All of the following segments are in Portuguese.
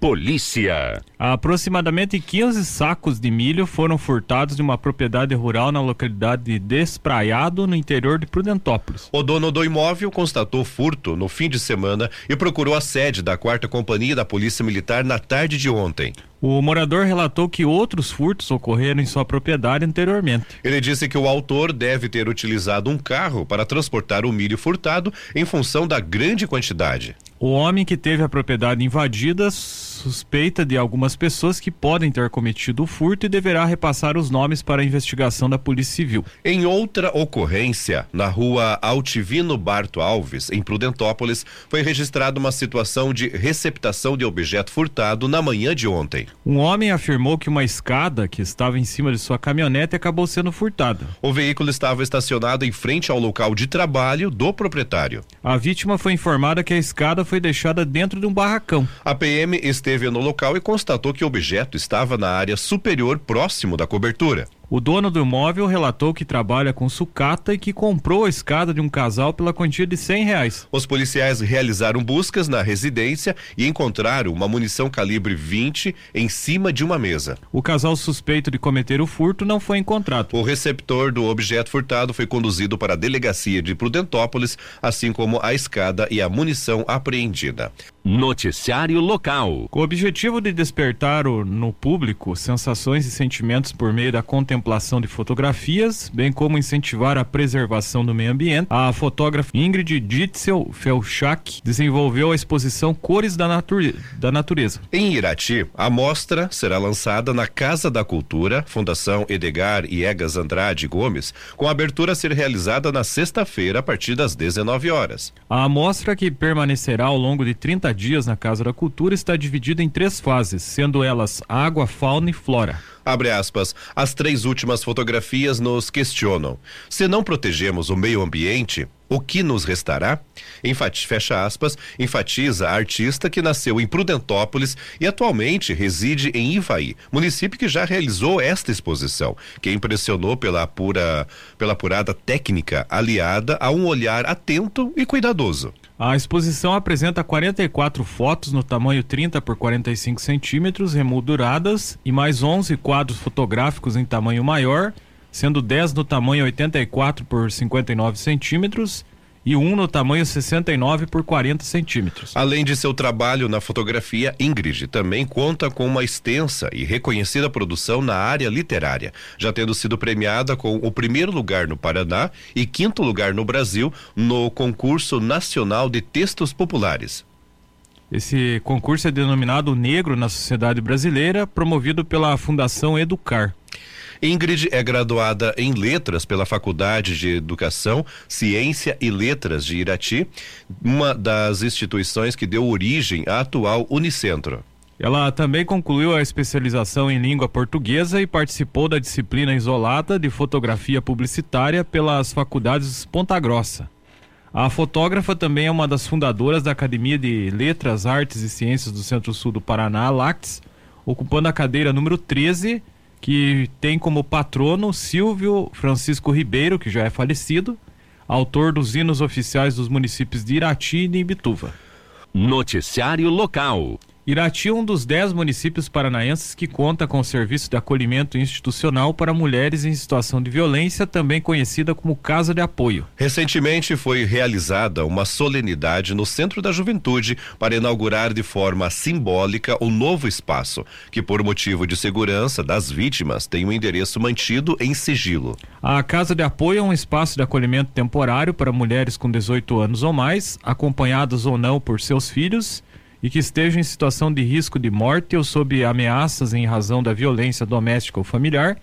Polícia. Aproximadamente 15 sacos de milho foram furtados de uma propriedade rural na localidade de Despraiado, no interior de Prudentópolis. O dono do imóvel constatou furto no fim de semana e procurou a sede da quarta companhia da Polícia Militar na tarde de ontem. O morador relatou que outros furtos ocorreram em sua propriedade anteriormente. Ele disse que o autor deve ter utilizado um carro para transportar o milho furtado em função da grande quantidade. O homem que teve a propriedade invadida suspeita de algumas pessoas que podem ter cometido o furto e deverá repassar os nomes para a investigação da Polícia Civil. Em outra ocorrência, na rua Altivino Barto Alves, em Prudentópolis, foi registrada uma situação de receptação de objeto furtado na manhã de ontem. Um homem afirmou que uma escada que estava em cima de sua caminhonete acabou sendo furtada. O veículo estava estacionado em frente ao local de trabalho do proprietário. A vítima foi informada que a escada foi deixada dentro de um barracão. A PM esteve no local e constatou que o objeto estava na área superior próximo da cobertura. O dono do imóvel relatou que trabalha com sucata e que comprou a escada de um casal pela quantia de cem reais. Os policiais realizaram buscas na residência e encontraram uma munição calibre 20 em cima de uma mesa. O casal suspeito de cometer o furto não foi encontrado. O receptor do objeto furtado foi conduzido para a delegacia de Prudentópolis, assim como a escada e a munição apreendida. Noticiário local. Com o objetivo de despertar o, no público sensações e sentimentos por meio da contemplação de fotografias, bem como incentivar a preservação do meio ambiente, a fotógrafa Ingrid Ditzel Felchak desenvolveu a exposição Cores da, Nature, da Natureza. Em Irati, a mostra será lançada na Casa da Cultura, Fundação Edgar e Egas Andrade Gomes, com a abertura a ser realizada na sexta-feira a partir das 19 horas. A mostra que permanecerá ao longo de 30 dias na Casa da Cultura está dividida em três fases, sendo elas água, fauna e flora. Abre aspas. As três últimas fotografias nos questionam. Se não protegemos o meio ambiente, o que nos restará? Enfati, fecha aspas, enfatiza a artista que nasceu em Prudentópolis e atualmente reside em Ivaí, município que já realizou esta exposição, que impressionou pela pura, pela apurada técnica aliada a um olhar atento e cuidadoso. A exposição apresenta 44 fotos no tamanho 30 por 45 centímetros, remolduradas, e mais 11 quadros fotográficos em tamanho maior, sendo 10 no tamanho 84 por 59 centímetros e um no tamanho 69 por 40 centímetros. Além de seu trabalho na fotografia, Ingrid também conta com uma extensa e reconhecida produção na área literária, já tendo sido premiada com o primeiro lugar no Paraná e quinto lugar no Brasil no concurso nacional de textos populares. Esse concurso é denominado Negro na Sociedade Brasileira, promovido pela Fundação Educar. Ingrid é graduada em Letras pela Faculdade de Educação, Ciência e Letras de Irati, uma das instituições que deu origem à atual Unicentro. Ela também concluiu a especialização em língua portuguesa e participou da disciplina isolada de fotografia publicitária pelas faculdades Ponta Grossa. A fotógrafa também é uma das fundadoras da Academia de Letras, Artes e Ciências do Centro-Sul do Paraná, LACTS, ocupando a cadeira número 13 que tem como patrono Silvio Francisco Ribeiro, que já é falecido, autor dos hinos oficiais dos municípios de Irati e de Ibituva. Noticiário local. Irati é um dos dez municípios paranaenses que conta com o serviço de acolhimento institucional para mulheres em situação de violência, também conhecida como Casa de Apoio. Recentemente foi realizada uma solenidade no Centro da Juventude para inaugurar de forma simbólica o novo espaço, que por motivo de segurança das vítimas tem o um endereço mantido em sigilo. A Casa de Apoio é um espaço de acolhimento temporário para mulheres com 18 anos ou mais, acompanhadas ou não por seus filhos e que estejam em situação de risco de morte ou sob ameaças em razão da violência doméstica ou familiar,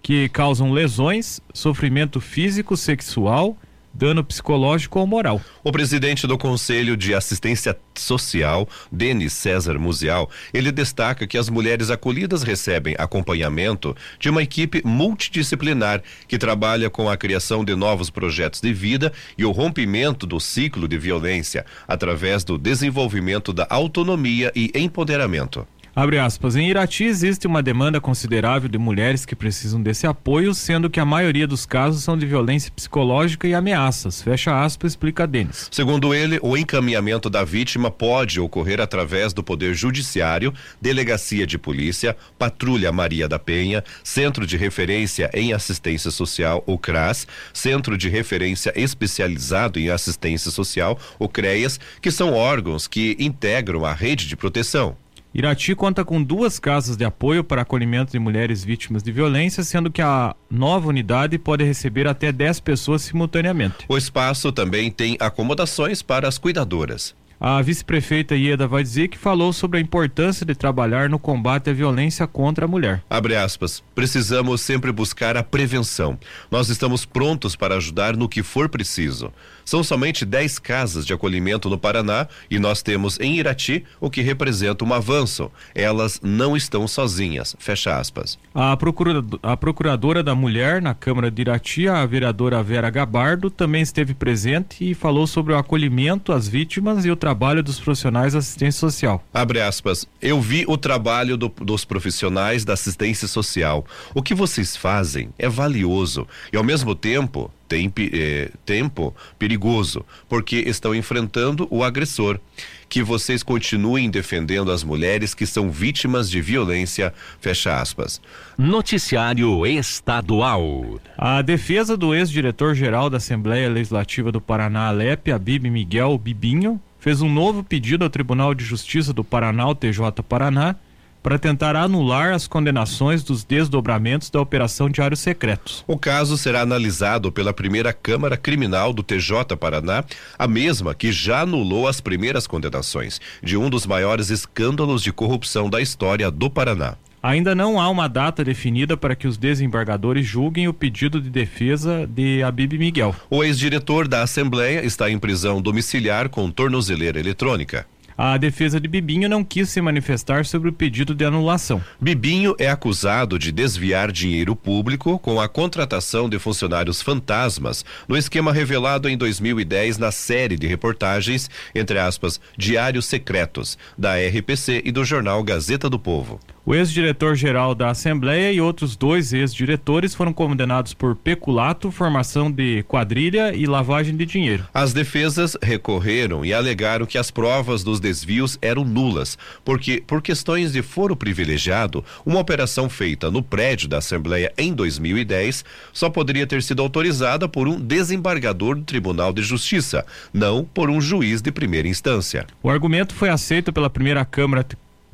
que causam lesões, sofrimento físico, sexual, dano psicológico ou moral. O presidente do Conselho de Assistência Social, Denis César Musial, ele destaca que as mulheres acolhidas recebem acompanhamento de uma equipe multidisciplinar que trabalha com a criação de novos projetos de vida e o rompimento do ciclo de violência através do desenvolvimento da autonomia e empoderamento. Abre aspas. Em Irati existe uma demanda considerável de mulheres que precisam desse apoio, sendo que a maioria dos casos são de violência psicológica e ameaças. Fecha aspas, explica Denis. Segundo ele, o encaminhamento da vítima pode ocorrer através do Poder Judiciário, Delegacia de Polícia, Patrulha Maria da Penha, Centro de Referência em Assistência Social, o CRAS, Centro de Referência Especializado em Assistência Social, o CREAS, que são órgãos que integram a rede de proteção. Irati conta com duas casas de apoio para acolhimento de mulheres vítimas de violência, sendo que a nova unidade pode receber até 10 pessoas simultaneamente. O espaço também tem acomodações para as cuidadoras. A vice-prefeita Ieda Vadzik falou sobre a importância de trabalhar no combate à violência contra a mulher. Abre aspas. Precisamos sempre buscar a prevenção. Nós estamos prontos para ajudar no que for preciso. São somente 10 casas de acolhimento no Paraná e nós temos em Irati o que representa um avanço. Elas não estão sozinhas. Fecha aspas. A, a procuradora da mulher na Câmara de Irati, a vereadora Vera Gabardo, também esteve presente e falou sobre o acolhimento às vítimas e o trabalho dos profissionais da assistência social. Abre aspas. Eu vi o trabalho do, dos profissionais da assistência social. O que vocês fazem é valioso e ao mesmo tempo tem eh, tempo perigoso, porque estão enfrentando o agressor. Que vocês continuem defendendo as mulheres que são vítimas de violência. Fecha aspas. Noticiário Estadual. A defesa do ex-diretor-geral da Assembleia Legislativa do Paraná, Alep, Abib Miguel Bibinho, fez um novo pedido ao Tribunal de Justiça do Paraná, o TJ Paraná, para tentar anular as condenações dos desdobramentos da Operação Diários Secretos. O caso será analisado pela primeira Câmara Criminal do TJ Paraná, a mesma que já anulou as primeiras condenações de um dos maiores escândalos de corrupção da história do Paraná. Ainda não há uma data definida para que os desembargadores julguem o pedido de defesa de Abib Miguel. O ex-diretor da Assembleia está em prisão domiciliar com tornozeleira eletrônica. A defesa de Bibinho não quis se manifestar sobre o pedido de anulação. Bibinho é acusado de desviar dinheiro público com a contratação de funcionários fantasmas no esquema revelado em 2010 na série de reportagens, entre aspas, Diários Secretos, da RPC e do jornal Gazeta do Povo. O ex-diretor-geral da Assembleia e outros dois ex-diretores foram condenados por peculato, formação de quadrilha e lavagem de dinheiro. As defesas recorreram e alegaram que as provas dos desvios eram nulas, porque, por questões de foro privilegiado, uma operação feita no prédio da Assembleia em 2010 só poderia ter sido autorizada por um desembargador do Tribunal de Justiça, não por um juiz de primeira instância. O argumento foi aceito pela primeira Câmara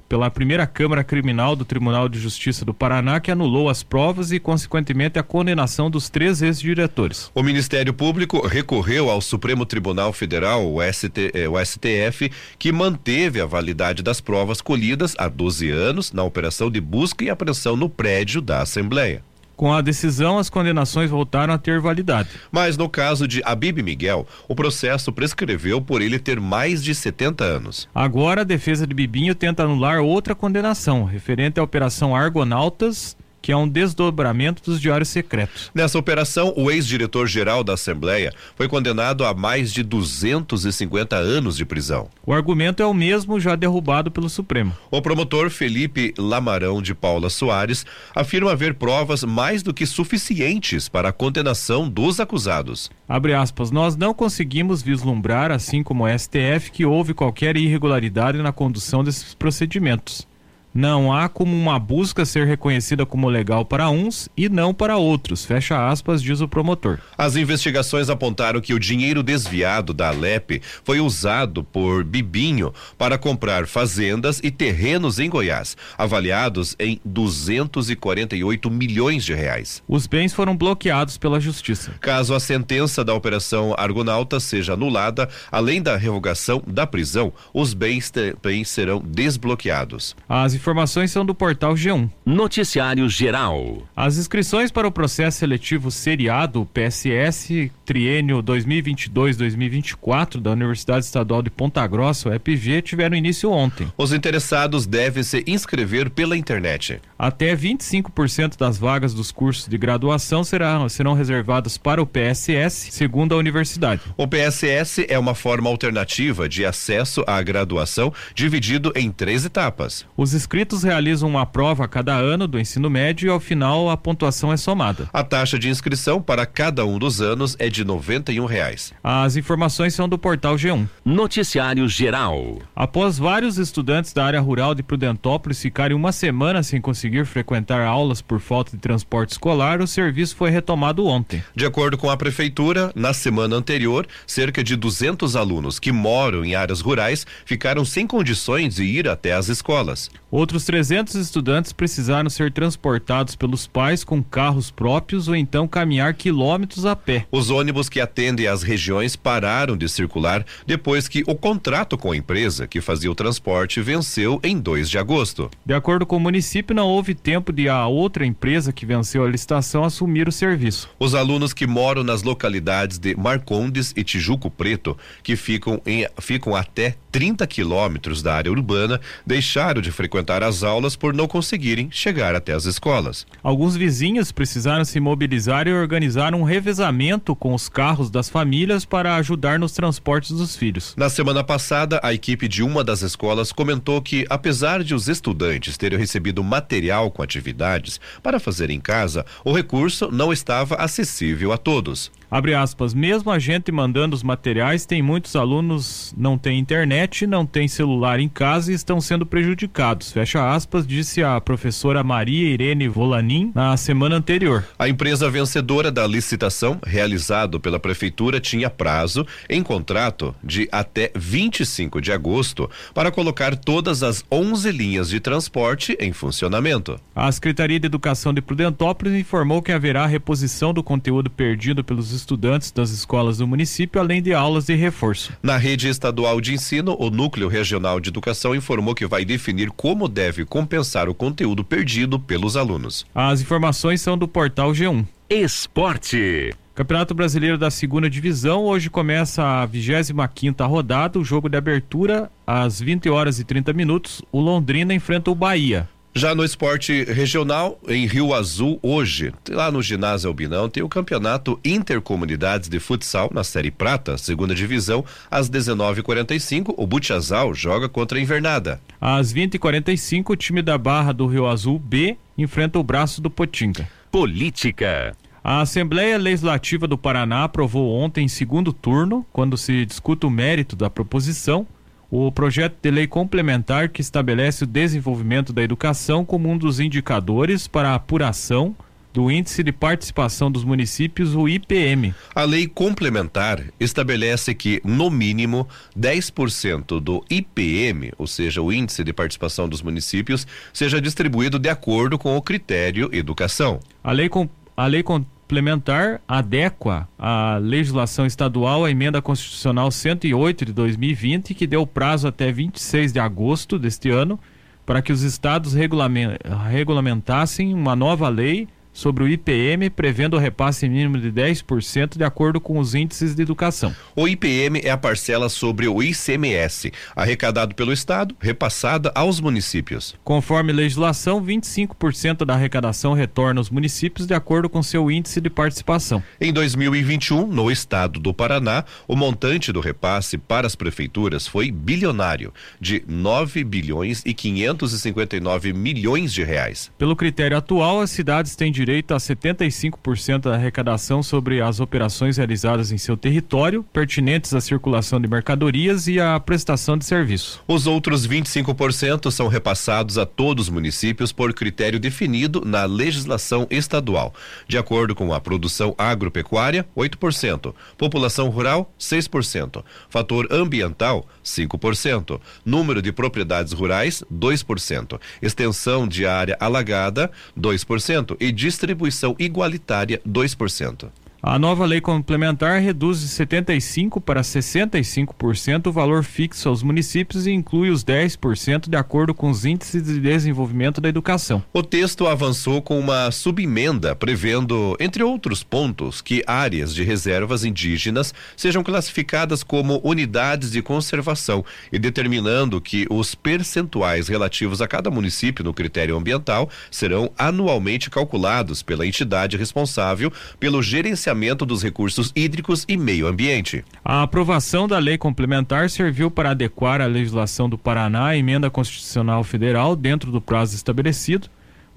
pela primeira Câmara Criminal do Tribunal de Justiça do Paraná, que anulou as provas e, consequentemente, a condenação dos três ex-diretores. O Ministério Público recorreu ao Supremo Tribunal Federal, o, ST, eh, o STF, que manteve a validade das provas colhidas há 12 anos na operação de busca e apreensão no prédio da Assembleia. Com a decisão, as condenações voltaram a ter validade. Mas no caso de Abib Miguel, o processo prescreveu por ele ter mais de 70 anos. Agora, a defesa de Bibinho tenta anular outra condenação, referente à Operação Argonautas, que é um desdobramento dos diários secretos. Nessa operação, o ex-diretor-geral da Assembleia foi condenado a mais de 250 anos de prisão. O argumento é o mesmo já derrubado pelo Supremo. O promotor Felipe Lamarão de Paula Soares afirma haver provas mais do que suficientes para a condenação dos acusados. Abre aspas, nós não conseguimos vislumbrar, assim como o STF, que houve qualquer irregularidade na condução desses procedimentos. Não há como uma busca ser reconhecida como legal para uns e não para outros, fecha aspas, diz o promotor. As investigações apontaram que o dinheiro desviado da Alep foi usado por Bibinho para comprar fazendas e terrenos em Goiás, avaliados em 248 milhões de reais. Os bens foram bloqueados pela justiça. Caso a sentença da operação Argonauta seja anulada, além da revogação da prisão, os bens também serão desbloqueados. As informações são do portal G1. Noticiário Geral. As inscrições para o processo seletivo seriado PSS triênio 2022-2024 da Universidade Estadual de Ponta Grossa, o EPG, tiveram início ontem. Os interessados devem se inscrever pela internet. Até 25% das vagas dos cursos de graduação serão, serão reservadas para o PSS, segundo a universidade. O PSS é uma forma alternativa de acesso à graduação, dividido em três etapas. Os inscritos realizam uma prova a cada ano do ensino médio e, ao final, a pontuação é somada. A taxa de inscrição para cada um dos anos é de 91 reais. As informações são do portal G1. Noticiário Geral. Após vários estudantes da área rural de Prudentópolis ficarem uma semana sem conseguir frequentar aulas por falta de transporte escolar, o serviço foi retomado ontem. De acordo com a prefeitura, na semana anterior, cerca de 200 alunos que moram em áreas rurais ficaram sem condições de ir até as escolas. Outros 300 estudantes precisaram ser transportados pelos pais com carros próprios ou então caminhar quilômetros a pé. Os ônibus que atendem às regiões pararam de circular depois que o contrato com a empresa que fazia o transporte venceu em 2 de agosto. De acordo com o município, não houve tempo de a outra empresa que venceu a licitação assumir o serviço. Os alunos que moram nas localidades de Marcondes e Tijuco Preto, que ficam, em, ficam até 30 quilômetros da área urbana, deixaram de frequentar as aulas por não conseguirem chegar até as escolas. Alguns vizinhos precisaram se mobilizar e organizar um revezamento com os carros das famílias para ajudar nos transportes dos filhos. Na semana passada, a equipe de uma das escolas comentou que, apesar de os estudantes terem recebido material com atividades para fazer em casa, o recurso não estava acessível a todos. Abre aspas, mesmo a gente mandando os materiais, tem muitos alunos não têm internet, não têm celular em casa e estão sendo prejudicados. Fecha aspas, disse a professora Maria Irene Volanin na semana anterior. A empresa vencedora da licitação, realizado pela prefeitura, tinha prazo em contrato de até 25 de agosto para colocar todas as 11 linhas de transporte em funcionamento. A Secretaria de Educação de Prudentópolis informou que haverá reposição do conteúdo perdido pelos estudantes das escolas do município, além de aulas de reforço. Na rede estadual de ensino, o Núcleo Regional de Educação informou que vai definir como deve compensar o conteúdo perdido pelos alunos. As informações são do portal G1. Esporte. Campeonato Brasileiro da Segunda Divisão, hoje começa a 25 quinta rodada, o jogo de abertura às 20 horas e 30 minutos, o Londrina enfrenta o Bahia. Já no esporte regional, em Rio Azul, hoje, lá no ginásio Albinão, tem o campeonato Intercomunidades de Futsal na Série Prata, segunda divisão, às 19h45. O Butiazal joga contra a Invernada. Às 20h45, o time da Barra do Rio Azul B enfrenta o braço do Potinga. Política. A Assembleia Legislativa do Paraná aprovou ontem, em segundo turno, quando se discute o mérito da proposição, o projeto de lei complementar que estabelece o desenvolvimento da educação como um dos indicadores para a apuração do Índice de Participação dos Municípios, o IPM. A lei complementar estabelece que, no mínimo, 10% do IPM, ou seja, o Índice de Participação dos Municípios, seja distribuído de acordo com o critério educação. A lei, com, a lei complementar adequa a legislação estadual à emenda constitucional 108 de 2020, que deu prazo até 26 de agosto deste ano para que os estados regulamentassem uma nova lei sobre o IPM, prevendo o repasse mínimo de 10% de acordo com os índices de educação. O IPM é a parcela sobre o ICMS, arrecadado pelo Estado, repassada aos municípios. Conforme legislação, 25% da arrecadação retorna aos municípios de acordo com seu índice de participação. Em 2021, no estado do Paraná, o montante do repasse para as prefeituras foi bilionário, de 9 bilhões e 559 milhões de reais. Pelo critério atual, as cidades têm direito direito a 75% da arrecadação sobre as operações realizadas em seu território, pertinentes à circulação de mercadorias e à prestação de serviço. Os outros 25% são repassados a todos os municípios por critério definido na legislação estadual. De acordo com a produção agropecuária, 8%, população rural, 6%, fator ambiental, 5%, número de propriedades rurais, 2%, extensão de área alagada, 2% e distribuição igualitária 2%. A nova lei complementar reduz de 75% para 65% o valor fixo aos municípios e inclui os 10% de acordo com os índices de desenvolvimento da educação. O texto avançou com uma subemenda prevendo, entre outros pontos, que áreas de reservas indígenas sejam classificadas como unidades de conservação e determinando que os percentuais relativos a cada município no critério ambiental serão anualmente calculados pela entidade responsável pelo gerenciamento gerenciamento dos recursos hídricos e meio ambiente. A aprovação da lei complementar serviu para adequar a legislação do Paraná à emenda constitucional federal dentro do prazo estabelecido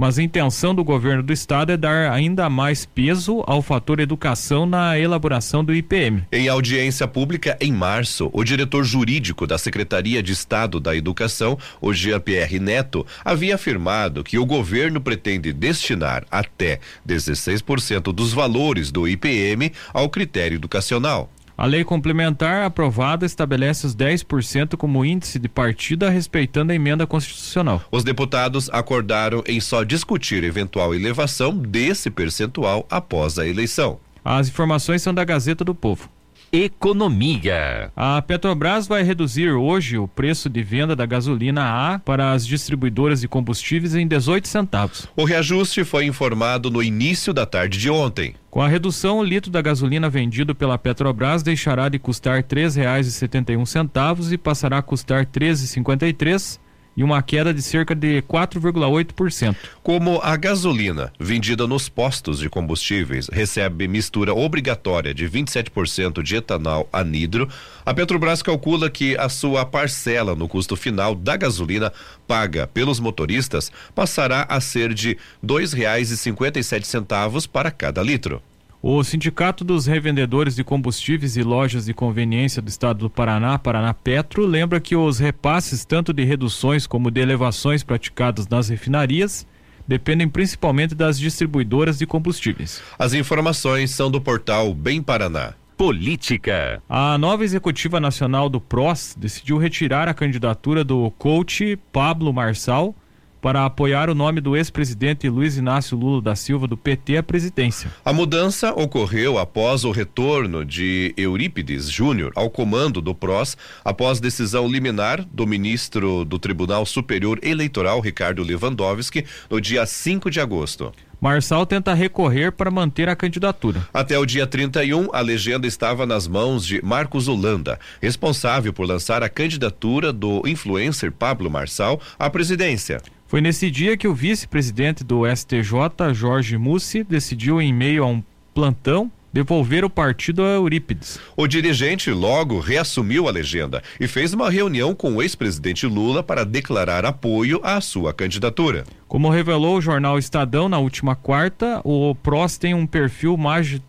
mas a intenção do governo do estado é dar ainda mais peso ao fator educação na elaboração do IPM. Em audiência pública em março, o diretor jurídico da Secretaria de Estado da Educação, o Jean-Pierre Neto, havia afirmado que o governo pretende destinar até 16% dos valores do IPM ao critério educacional. A lei complementar aprovada estabelece os 10% como índice de partida, respeitando a emenda constitucional. Os deputados acordaram em só discutir eventual elevação desse percentual após a eleição. As informações são da Gazeta do Povo. Economia. A Petrobras vai reduzir hoje o preço de venda da gasolina A para as distribuidoras de combustíveis em 18 centavos. O reajuste foi informado no início da tarde de ontem. Com a redução, o litro da gasolina vendido pela Petrobras deixará de custar R$ 3,71 e passará a custar R$ 13,53 e uma queda de cerca de 4,8%. Como a gasolina vendida nos postos de combustíveis recebe mistura obrigatória de 27% de etanol anidro, a Petrobras calcula que a sua parcela no custo final da gasolina paga pelos motoristas passará a ser de R$ 2,57 para cada litro. O Sindicato dos Revendedores de Combustíveis e Lojas de Conveniência do Estado do Paraná, Paraná Petro, lembra que os repasses, tanto de reduções como de elevações praticadas nas refinarias, dependem principalmente das distribuidoras de combustíveis. As informações são do portal Bem Paraná. Política. A nova executiva nacional do PROS decidiu retirar a candidatura do coach Pablo Marçal para apoiar o nome do ex-presidente Luiz Inácio Lula da Silva do PT à presidência. A mudança ocorreu após o retorno de Eurípides Júnior ao comando do PROS, após decisão liminar do ministro do Tribunal Superior Eleitoral Ricardo Lewandowski no dia 5 de agosto. Marçal tenta recorrer para manter a candidatura. Até o dia 31, a legenda estava nas mãos de Marcos Holanda, responsável por lançar a candidatura do influencer Pablo Marçal à presidência. Foi nesse dia que o vice-presidente do STJ, Jorge Mussi, decidiu, em meio a um plantão, devolver o partido a Eurípides. O dirigente logo reassumiu a legenda e fez uma reunião com o ex-presidente Lula para declarar apoio à sua candidatura. Como revelou o jornal Estadão na última quarta, o PROS tem um perfil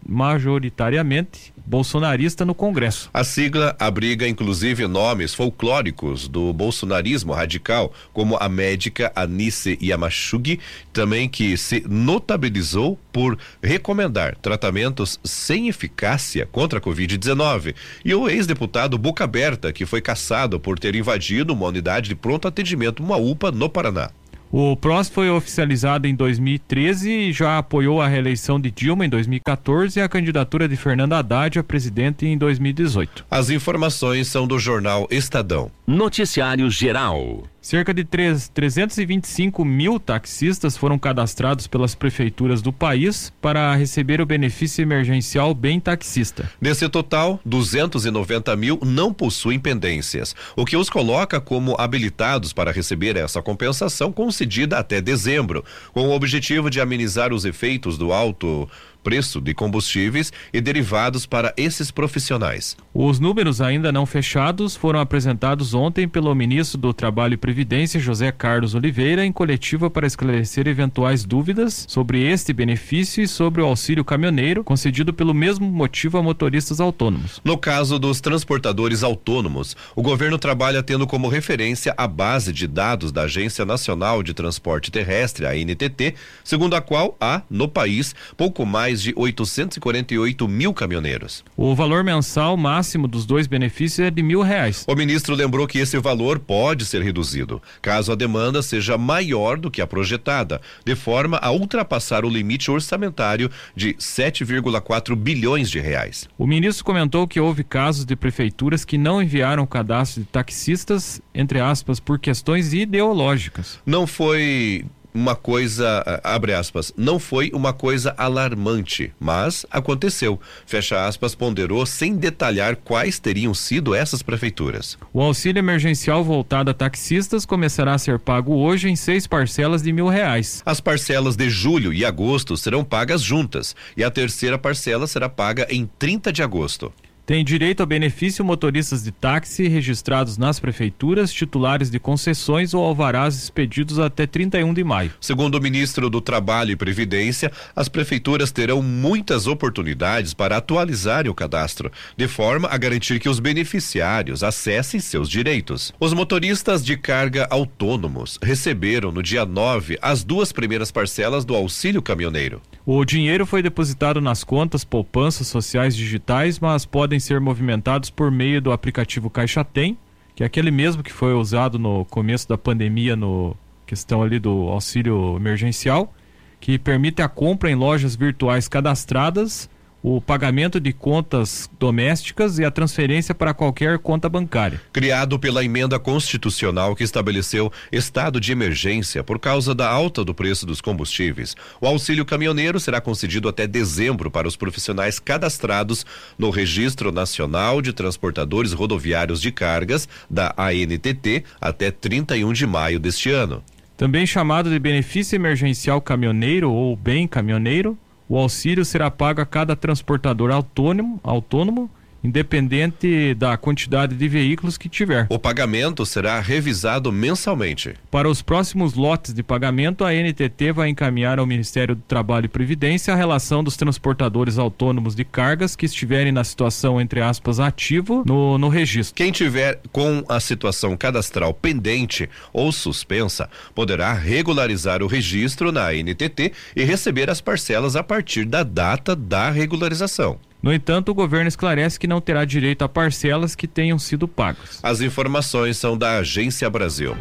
majoritariamente bolsonarista no Congresso. A sigla abriga inclusive nomes folclóricos do bolsonarismo radical, como a médica Anice Yamachugi, também que se notabilizou por recomendar tratamentos sem eficácia contra a Covid-19, e o ex-deputado Boca Aberta, que foi caçado por ter invadido uma unidade de pronto atendimento, uma UPA, no Paraná. O PROS foi oficializado em 2013 e já apoiou a reeleição de Dilma em 2014 e a candidatura de Fernando Haddad a presidente em 2018. As informações são do jornal Estadão. Noticiário Geral. Cerca de 3, 325 mil taxistas foram cadastrados pelas prefeituras do país para receber o benefício emergencial Bem Taxista. Desse total, 290 mil não possuem pendências, o que os coloca como habilitados para receber essa compensação concedida até dezembro, com o objetivo de amenizar os efeitos do alto preço de combustíveis e derivados para esses profissionais. Os números ainda não fechados foram apresentados ontem pelo ministro do Trabalho e Previdência, José Carlos Oliveira, em coletiva para esclarecer eventuais dúvidas sobre este benefício e sobre o auxílio caminhoneiro concedido pelo mesmo motivo a motoristas autônomos. No caso dos transportadores autônomos, o governo trabalha tendo como referência a base de dados da Agência Nacional de Transporte Terrestre, a NTT, segundo a qual há, no país, pouco mais mais de 848 mil caminhoneiros. O valor mensal máximo dos dois benefícios é de mil reais. O ministro lembrou que esse valor pode ser reduzido, caso a demanda seja maior do que a projetada, de forma a ultrapassar o limite orçamentário de 7,4 bilhões de reais. O ministro comentou que houve casos de prefeituras que não enviaram o cadastro de taxistas, entre aspas, por questões ideológicas. Não foi uma coisa, abre aspas, não foi uma coisa alarmante, mas aconteceu. Fecha aspas, ponderou sem detalhar quais teriam sido essas prefeituras. O auxílio emergencial voltado a taxistas começará a ser pago hoje em seis parcelas de mil reais. As parcelas de julho e agosto serão pagas juntas e a terceira parcela será paga em 30 de agosto. Tem direito ao benefício motoristas de táxi registrados nas prefeituras, titulares de concessões ou alvarás expedidos até 31 de maio. Segundo o ministro do Trabalho e Previdência, as prefeituras terão muitas oportunidades para atualizarem o cadastro, de forma a garantir que os beneficiários acessem seus direitos. Os motoristas de carga autônomos receberam no dia 9 as duas primeiras parcelas do auxílio caminhoneiro. O dinheiro foi depositado nas contas poupanças sociais digitais, mas podem ser movimentados por meio do aplicativo Caixa Tem, que é aquele mesmo que foi usado no começo da pandemia no questão ali do auxílio emergencial, que permite a compra em lojas virtuais cadastradas o pagamento de contas domésticas e a transferência para qualquer conta bancária. Criado pela emenda constitucional que estabeleceu estado de emergência por causa da alta do preço dos combustíveis, o auxílio caminhoneiro será concedido até dezembro para os profissionais cadastrados no Registro Nacional de Transportadores Rodoviários de Cargas, da ANTT, até 31 de maio deste ano. Também chamado de benefício emergencial caminhoneiro ou bem caminhoneiro, o auxílio será pago a cada transportador autônomo, autônomo independente da quantidade de veículos que tiver. O pagamento será revisado mensalmente. Para os próximos lotes de pagamento, a NTT vai encaminhar ao Ministério do Trabalho e Previdência a relação dos transportadores autônomos de cargas que estiverem na situação, entre aspas, ativo no, no registro. Quem tiver com a situação cadastral pendente ou suspensa poderá regularizar o registro na NTT e receber as parcelas a partir da data da regularização. No entanto, o governo esclarece que não terá direito a parcelas que tenham sido pagas. As informações são da Agência Brasil.